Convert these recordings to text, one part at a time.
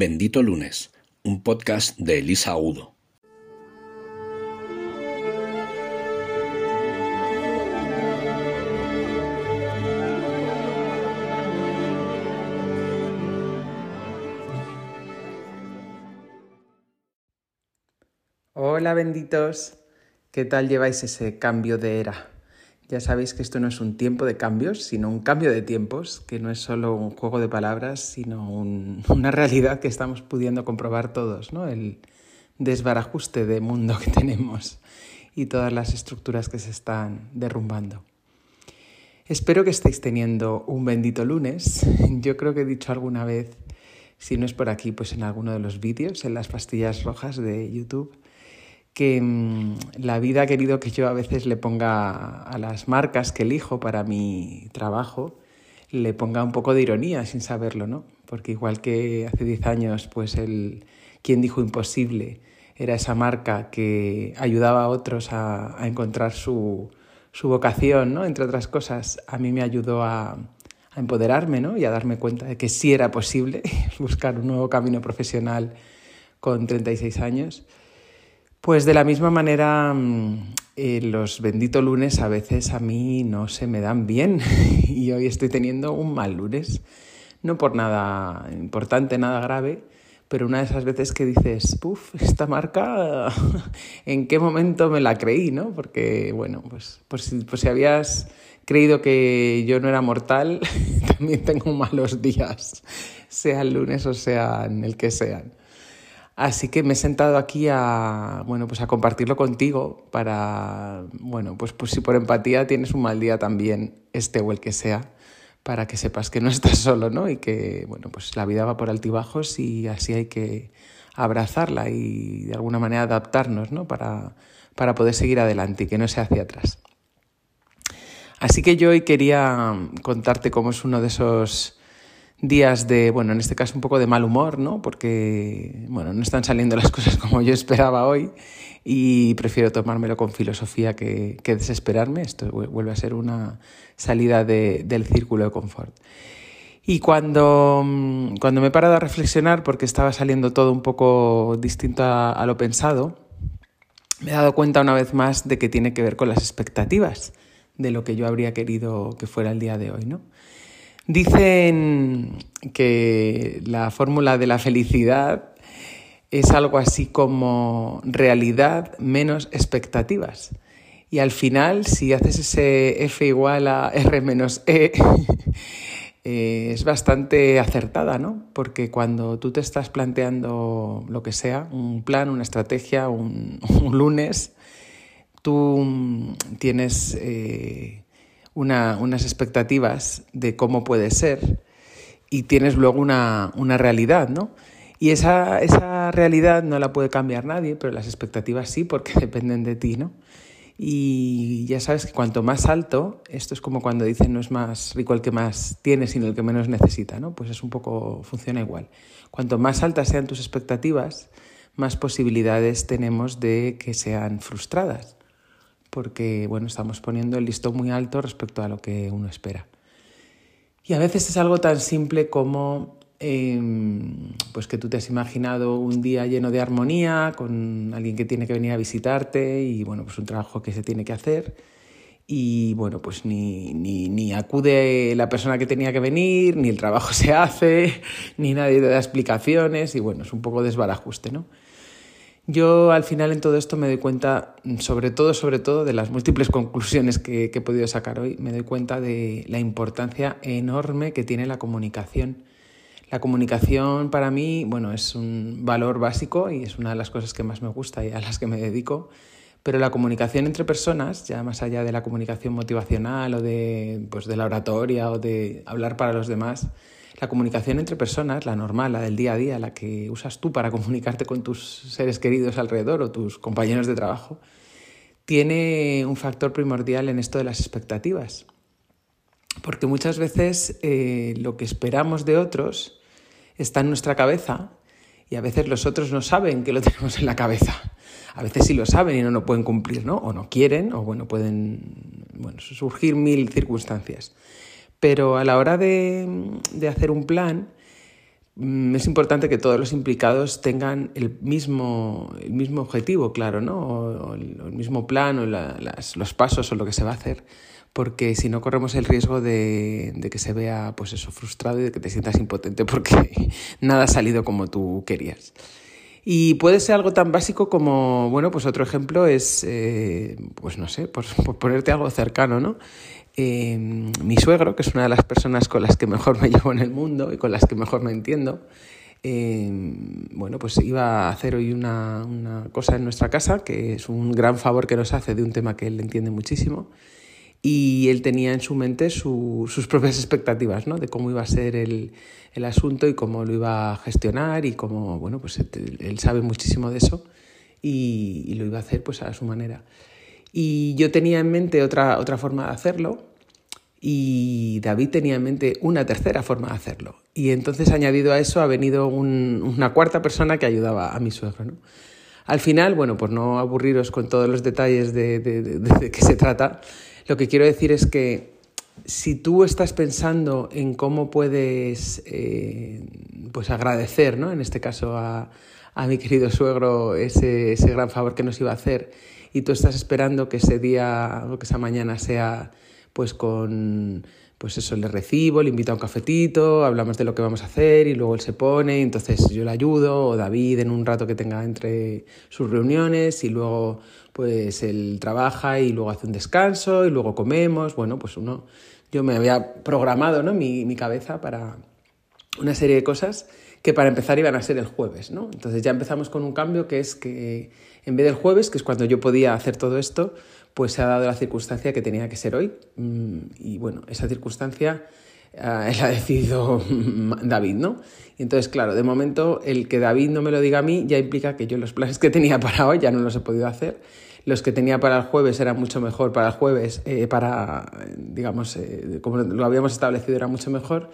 Bendito Lunes, un podcast de Elisa Udo. Hola benditos, ¿qué tal lleváis ese cambio de era? Ya sabéis que esto no es un tiempo de cambios, sino un cambio de tiempos, que no es solo un juego de palabras, sino una realidad que estamos pudiendo comprobar todos, ¿no? El desbarajuste de mundo que tenemos y todas las estructuras que se están derrumbando. Espero que estéis teniendo un bendito lunes. Yo creo que he dicho alguna vez, si no es por aquí, pues en alguno de los vídeos, en las pastillas rojas de YouTube, que mm, la vida ha querido que yo a veces le ponga a las marcas que elijo para mi trabajo, le ponga un poco de ironía sin saberlo, ¿no? Porque igual que hace 10 años, pues el quien dijo imposible era esa marca que ayudaba a otros a, encontrar su, vocación, ¿no? Entre otras cosas, a mí me ayudó a, a empoderarme, ¿no? Y a darme cuenta de que sí era posible buscar un nuevo camino profesional con 36 años. Pues de la misma manera, mm, eh, los benditos lunes a veces a mí no se me dan bien y hoy estoy teniendo un mal lunes. No por nada importante, nada grave, pero una de esas veces que dices, puff, esta marca, ¿en qué momento me la creí? ¿no? Porque, bueno, pues, pues, si, pues si habías creído que yo no era mortal, también tengo malos días, sea el lunes o sea en el que sean. Así que me he sentado aquí a, bueno, pues a compartirlo contigo para, bueno, pues, pues si por empatía tienes un mal día también, este o el que sea, para que sepas que no estás solo, ¿no? Y que, bueno, pues la vida va por altibajos y así hay que abrazarla y de alguna manera adaptarnos, ¿no? Para, para poder seguir adelante y que no sea hacia atrás. Así que yo hoy quería contarte cómo es uno de esos días de, bueno, en este caso un poco de mal humor, ¿no? Porque, bueno, no están saliendo las cosas como yo esperaba hoy y prefiero tomármelo con filosofía que, que desesperarme. Esto vuelve a ser una salida de, del círculo de confort. Y cuando, cuando me he parado a reflexionar, porque estaba saliendo todo un poco distinto a, a lo pensado, me he dado cuenta una vez más de que tiene que ver con las expectativas de lo que yo habría querido que fuera el día de hoy, ¿no? Dicen que la fórmula de la felicidad es algo así como realidad menos expectativas. Y al final, si haces ese F igual a R menos E, eh, es bastante acertada, ¿no? Porque cuando tú te estás planteando lo que sea, un plan, una estrategia, un, lunes, tú tienes eh, unas expectativas de cómo puede ser y tienes luego una, realidad, ¿no? Y esa, esa, realidad no la puede cambiar nadie, pero las expectativas sí, porque dependen de ti, ¿no? Y ya sabes que cuanto más alto, esto es como cuando dicen no es más rico el que más tiene, sino el que menos necesita, ¿no? Pues es un poco, funciona igual. Cuanto más altas sean tus expectativas, más posibilidades tenemos de que sean frustradas porque bueno, estamos poniendo el listón muy alto respecto a lo que uno espera. Y a veces es algo tan simple como em, pues que tú te has imaginado un día lleno de armonía, con alguien que tiene que venir a visitarte y bueno, pues un trabajo que se tiene que hacer. Y bueno, pues ni, ni, ni acude la persona que tenía que venir, ni el trabajo se hace, ni nadie te da explicaciones, y bueno, es un poco desbarajuste, ¿no? Yo al final en todo esto me doy cuenta, sobre todo, sobre todo, de las múltiples conclusiones que, he podido sacar hoy, me doy cuenta de la importancia enorme que tiene la comunicación. La comunicación para mí, bueno, es un valor básico y es una de las cosas que más me gusta y a las que me dedico, pero la comunicación entre personas, ya más allá de la comunicación motivacional o de, pues, de la oratoria o de hablar para los demás, la comunicación entre personas, la normal, la del día a día, la que usas tú para comunicarte con tus seres queridos alrededor o tus compañeros de trabajo, tiene un factor primordial en esto de las expectativas. Porque muchas veces eh, lo que esperamos de otros está en nuestra cabeza y a veces los otros no saben que lo tenemos en la cabeza. A veces sí lo saben y no lo pueden cumplir, ¿no? O no quieren, o bueno, pueden bueno, surgir mil circunstancias. Pero a la hora de, hacer un plan, mm, es importante que todos los implicados tengan el mismo, el mismo objetivo, claro, ¿no? O, el, mismo plan o los pasos o lo que se va a hacer, porque si no corremos el riesgo de, de, que se vea pues eso, frustrado y de que te sientas impotente porque nada ha salido como tú querías. Y puede ser algo tan básico como, bueno, pues otro ejemplo es, eh, pues no sé, por, ponerte algo cercano, ¿no? Em, mi suegro, que es una de las personas con las que mejor me llevo en el mundo y con las que mejor me entiendo, em, bueno, pues iba a hacer hoy una, una, cosa en nuestra casa, que es un gran favor que nos hace de un tema que él entiende muchísimo y él tenía en su mente sus propias expectativas ¿no? de cómo iba a ser el, el, asunto y cómo lo iba a gestionar y cómo, bueno, pues él, sabe muchísimo de eso y, y, lo iba a hacer pues a su manera. Y yo tenía en mente otra, otra forma de hacerlo y David tenía en mente una tercera forma de hacerlo. Y entonces añadido a eso ha venido un, una cuarta persona que ayudaba a mi suegro. ¿no? Al final, bueno, por no aburriros con todos los detalles de, de, de, de qué se trata, lo que quiero decir es que si tú estás pensando en cómo puedes eh, pues agradecer, ¿no? en este caso a, a mi querido suegro, ese, ese, gran favor que nos iba a hacer, y tú estás esperando que ese día o que esa mañana sea pues con pues eso, le recibo, le invito a un cafetito, hablamos de lo que vamos a hacer y luego él se pone, entonces yo le ayudo, o David en un rato que tenga entre sus reuniones y luego pues él trabaja y luego hace un descanso y luego comemos, bueno, pues uno, yo me había programado ¿no? mi, mi cabeza para una serie de cosas que para empezar iban a ser el jueves, ¿no? Entonces ya empezamos con un cambio que es que en vez del jueves, que es cuando yo podía hacer todo esto, pues se ha dado la circunstancia que tenía que ser hoy. Mm, y bueno, esa circunstancia eh, la ha decidido David, ¿no? Y entonces, claro, de momento el que David no me lo diga a mí ya implica que yo los planes que tenía para hoy ya no los he podido hacer. Los que tenía para el jueves eran mucho mejor para el jueves, eh, para, digamos, eh, como lo habíamos establecido, era mucho mejor.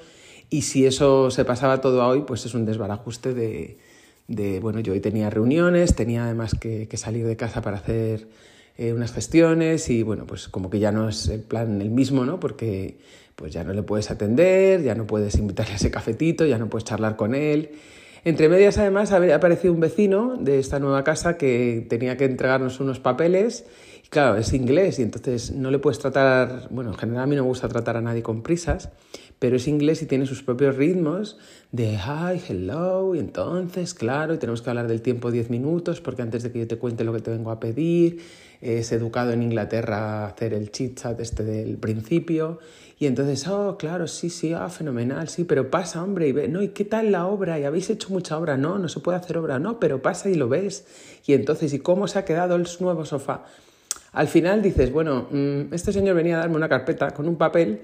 Y si eso se pasaba todo hoy, pues es un desbarajuste de, de bueno, yo hoy tenía reuniones, tenía además que, que salir de casa para hacer eh, unas gestiones y bueno, pues como que ya no es el plan el mismo, ¿no? Porque pues ya no le puedes atender, ya no puedes invitarle a ese cafetito, ya no puedes charlar con él. Entre medias, además, ha aparecido un vecino de esta nueva casa que tenía que entregarnos unos papeles. Y claro, es inglés y entonces no le puedes tratar, bueno, en general a mí no me gusta tratar a nadie con prisas, pero es inglés y tiene sus propios ritmos de hi, hello, y entonces, claro, y tenemos que hablar del tiempo 10 minutos porque antes de que yo te cuente lo que te vengo a pedir, es educado en Inglaterra hacer el chit chat este del principio y entonces, oh, claro, sí, sí, ah, fenomenal, sí, pero pasa, hombre, y ve, no, ¿y qué tal la obra? ¿Y habéis hecho mucha obra? No, no se puede hacer obra, no, pero pasa y lo ves. Y entonces, ¿y cómo se ha quedado el nuevo sofá? Al final dices, bueno, mm, este señor venía a darme una carpeta con un papel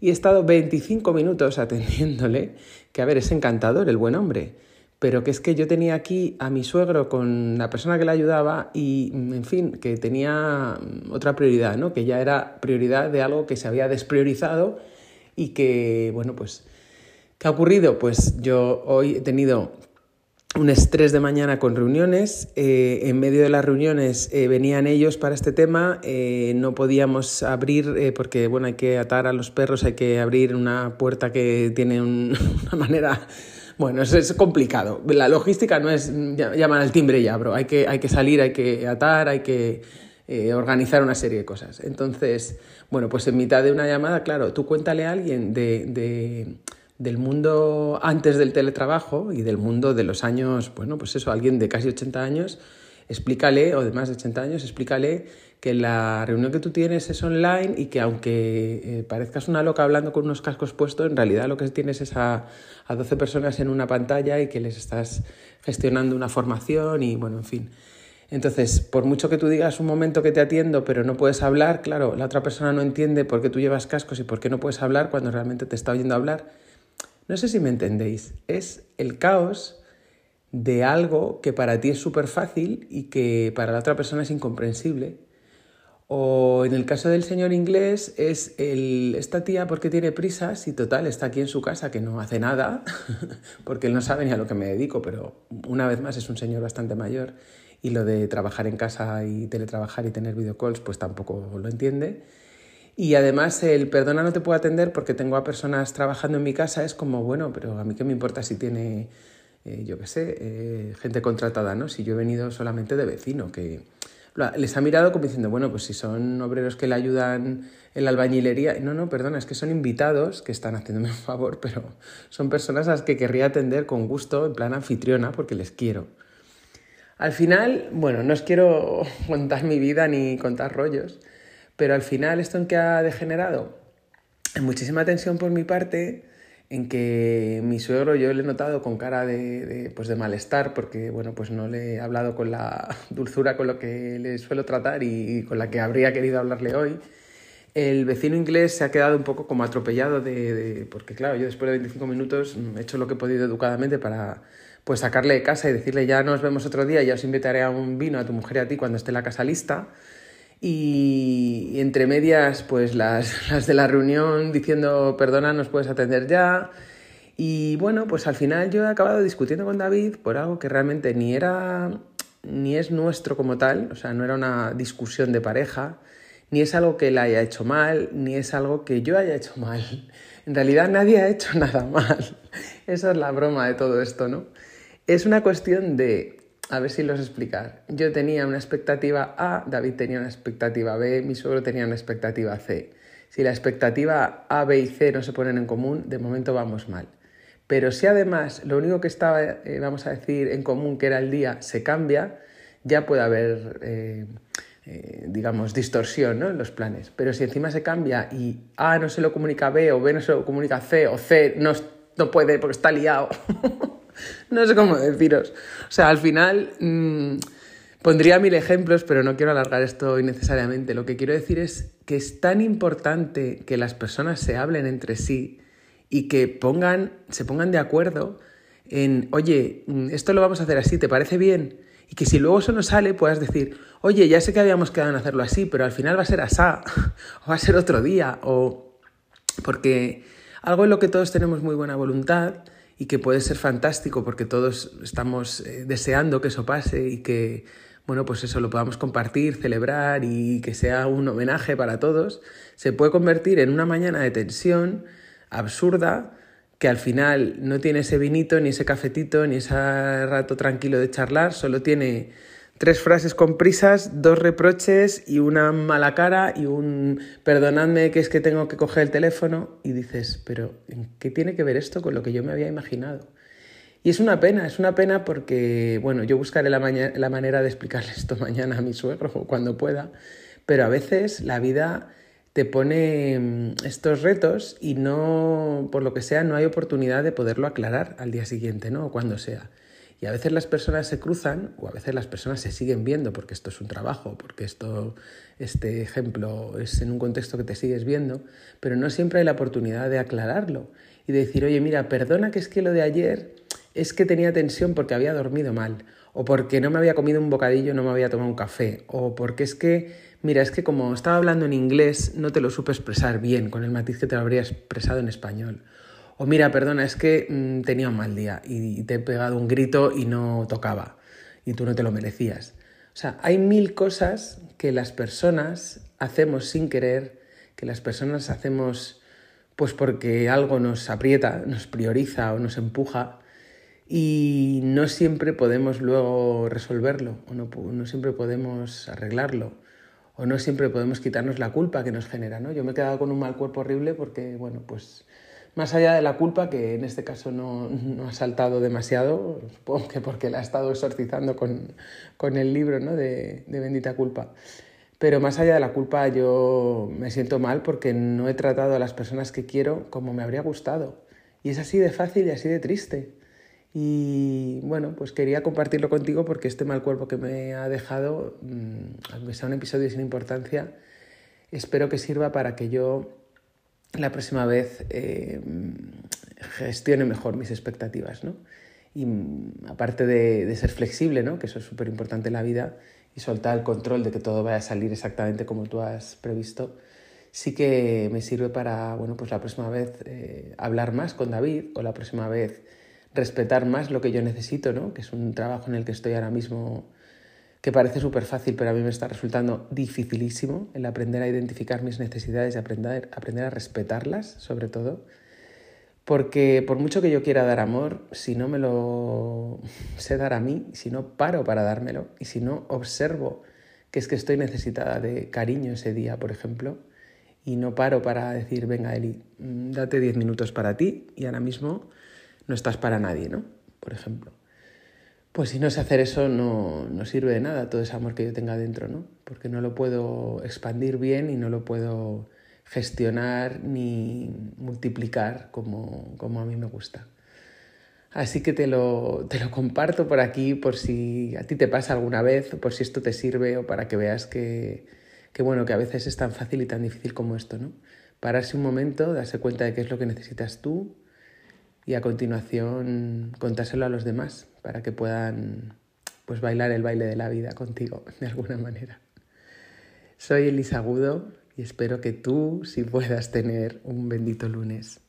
y he estado 25 minutos atendiéndole, que a ver, es encantador el buen hombre, pero que es que yo tenía aquí a mi suegro con la persona que le ayudaba y, en fin, que tenía otra prioridad, ¿no? Que ya era prioridad de algo que se había despriorizado y que, bueno, pues, ¿qué ha ocurrido? Pues yo hoy he tenido un estrés de mañana con reuniones. Eh, en medio de las reuniones eh, venían ellos para este tema. Eh, no podíamos abrir porque bueno, hay que atar a los perros, hay que abrir una puerta que tiene un, una manera. Bueno, es, es, complicado. La logística no es llamar al timbre ya, bro. Hay que, hay que salir, hay que atar, hay que organizar una serie de cosas. Entonces, bueno, pues en mitad de una llamada, claro, tú cuéntale a alguien de, de del mundo antes del teletrabajo y del mundo de los años, bueno, pues eso, alguien de casi 80 años, explícale, o de más de 80 años, explícale que la reunión que tú tienes es online y que aunque eh, parezcas una loca hablando con unos cascos puestos, en realidad lo que tienes es a, a 12 personas en una pantalla y que les estás gestionando una formación y bueno, en fin. Entonces, por mucho que tú digas un momento que te atiendo, pero no puedes hablar, claro, la otra persona no entiende por qué tú llevas cascos y por qué no puedes hablar cuando realmente te está oyendo hablar no sé si me entendéis, es el caos de algo que para ti es súper fácil y que para la otra persona es incomprensible. O en el caso del señor inglés es el, esta tía porque tiene prisas y total está aquí en su casa que no hace nada, porque él no sabe ni a lo que me dedico, pero una vez más es un señor bastante mayor y lo de trabajar en casa y teletrabajar y tener videocalls pues tampoco lo entiende. Y además el perdona no te puedo atender porque tengo a personas trabajando en mi casa, es como, bueno, pero a mí qué me importa si tiene, eh, yo qué sé, eh, gente contratada, ¿no? Si yo he venido solamente de vecino, que les ha mirado como diciendo, bueno, pues si son obreros que le ayudan en la albañilería, no, no, perdona, es que son invitados que están haciéndome un favor, pero son personas a las que querría atender con gusto, en plan anfitriona, porque les quiero. Al final, bueno, no os quiero contar mi vida ni contar rollos, pero al final esto en que ha degenerado, en muchísima tensión por mi parte, en que mi suegro yo le he notado con cara de, pues de malestar porque bueno pues no le he hablado con la dulzura con lo que le suelo tratar y, con la que habría querido hablarle hoy. El vecino inglés se ha quedado un poco como atropellado de, porque claro yo después de 25 minutos he hecho lo que he podido educadamente para pues sacarle de casa y decirle ya nos vemos otro día ya os invitaré a un vino a tu mujer y a ti cuando esté la casa lista y, entre medias, pues las, las, de la reunión diciendo, perdona, nos puedes atender ya. Y bueno, pues al final yo he acabado discutiendo con David por algo que realmente ni era, ni es nuestro como tal, o sea, no era una discusión de pareja, ni es algo que él haya hecho mal, ni es algo que yo haya hecho mal. En realidad nadie ha hecho nada mal. Esa es la broma de todo esto, ¿no? Es una cuestión de a ver si los explicar. Yo tenía una expectativa A, David tenía una expectativa B, mi suegro tenía una expectativa C. Si la expectativa A, B y C no se ponen en común, de momento vamos mal. Pero si además lo único que estaba, eh, vamos a decir, en común, que era el día, se cambia, ya puede haber, eh, eh, digamos, distorsión ¿no? en los planes. Pero si encima se cambia y A no se lo comunica a B o B no se lo comunica a C o C no, no puede porque está liado. no sé cómo deciros. O sea, al final mm, pondría mil ejemplos, pero no quiero alargar esto innecesariamente. Lo que quiero decir es que es tan importante que las personas se hablen entre sí y que pongan, se pongan de acuerdo en, oye, mm, esto lo vamos a hacer así, ¿te parece bien? Y que si luego eso no sale, puedas decir, oye, ya sé que habíamos quedado en hacerlo así, pero al final va a ser asá, o va a ser otro día, o porque algo en lo que todos tenemos muy buena voluntad y que puede ser fantástico porque todos estamos eh, deseando que eso pase y que, bueno, pues eso lo podamos compartir, celebrar y que sea un homenaje para todos, se puede convertir en una mañana de tensión absurda que al final no tiene ese vinito, ni ese cafetito, ni ese rato tranquilo de charlar, solo tiene tres frases con prisas, dos reproches y una mala cara y un perdonadme que es que tengo que coger el teléfono y dices, pero ¿en qué tiene que ver esto con lo que yo me había imaginado? Y es una pena, es una pena porque, bueno, yo buscaré la, la manera de explicarle esto mañana a mi suegro cuando pueda, pero a veces la vida te pone mm, estos retos y no, por lo que sea, no hay oportunidad de poderlo aclarar al día siguiente, ¿no? O cuando sea. Y a veces las personas se cruzan o a veces las personas se siguen viendo porque esto es un trabajo, porque esto, este ejemplo es en un contexto que te sigues viendo, pero no siempre hay la oportunidad de aclararlo y de decir, oye, mira, perdona que es que lo de ayer es que tenía tensión porque había dormido mal, o porque no me había comido un bocadillo, no me había tomado un café, o porque es que, mira, es que como estaba hablando en inglés, no te lo supe expresar bien, con el matiz que te lo habría expresado en español. O mira, perdona, es que mm, tenía un mal día y te he pegado un grito y no tocaba y tú no te lo merecías. O sea, hay mil cosas que las personas hacemos sin querer, que las personas hacemos pues porque algo nos aprieta, nos prioriza o nos empuja y no siempre podemos luego resolverlo o no, no siempre podemos arreglarlo o no siempre podemos quitarnos la culpa que nos genera, ¿no? Yo me he quedado con un mal cuerpo horrible porque, bueno, pues más allá de la culpa, que en este caso no, ha saltado demasiado, supongo que porque la ha estado exorcizando con, el libro ¿no? de, Bendita Culpa. Pero más allá de la culpa, yo me siento mal porque no he tratado a las personas que quiero como me habría gustado. Y es así de fácil y así de triste. Y bueno, pues quería compartirlo contigo porque este mal cuerpo que me ha dejado, mm, aunque sea un episodio sin importancia, espero que sirva para que yo la próxima vez eh, gestione mejor mis expectativas, ¿no? Y mm, aparte de, ser flexible, ¿no? Que eso es súper importante en la vida, y soltar el control de que todo vaya a salir exactamente como tú has previsto, sí que me sirve para, bueno, pues la próxima vez eh, hablar más con David o la próxima vez respetar más lo que yo necesito, ¿no? Que es un trabajo en el que estoy ahora mismo que parece súper fácil, pero a mí me está resultando dificilísimo el aprender a identificar mis necesidades y aprender, aprender a respetarlas, sobre todo. Porque por mucho que yo quiera dar amor, si no me lo sé dar a mí, si no paro para dármelo y si no observo que es que estoy necesitada de cariño ese día, por ejemplo, y no paro para decir, venga Eli, mm, date 10 minutos para ti y ahora mismo no estás para nadie, ¿no? Por ejemplo. Pues si no sé hacer eso no, no sirve de nada todo ese amor que yo tenga dentro, ¿no? Porque no lo puedo expandir bien y no lo puedo gestionar ni multiplicar como, como a mí me gusta. Así que te lo, te lo comparto por aquí por si a ti te pasa alguna vez, por si esto te sirve o para que veas que, que, bueno, que a veces es tan fácil y tan difícil como esto, ¿no? Pararse un momento, darse cuenta de qué es lo que necesitas tú y a continuación contárselo a los demás para que puedan pues bailar el baile de la vida contigo de alguna manera. Soy Elisa Agudo y espero que tú sí puedas tener un bendito lunes.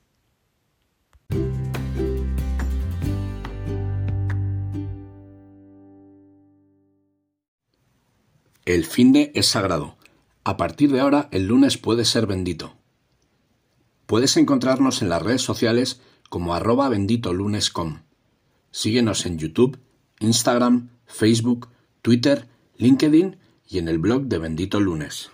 El fin de es sagrado. A partir de ahora, el lunes puede ser bendito. Puedes encontrarnos en las redes sociales como arroba benditolunes.com. Síguenos en YouTube, Instagram, Facebook, Twitter, LinkedIn y en el blog de Bendito Lunes.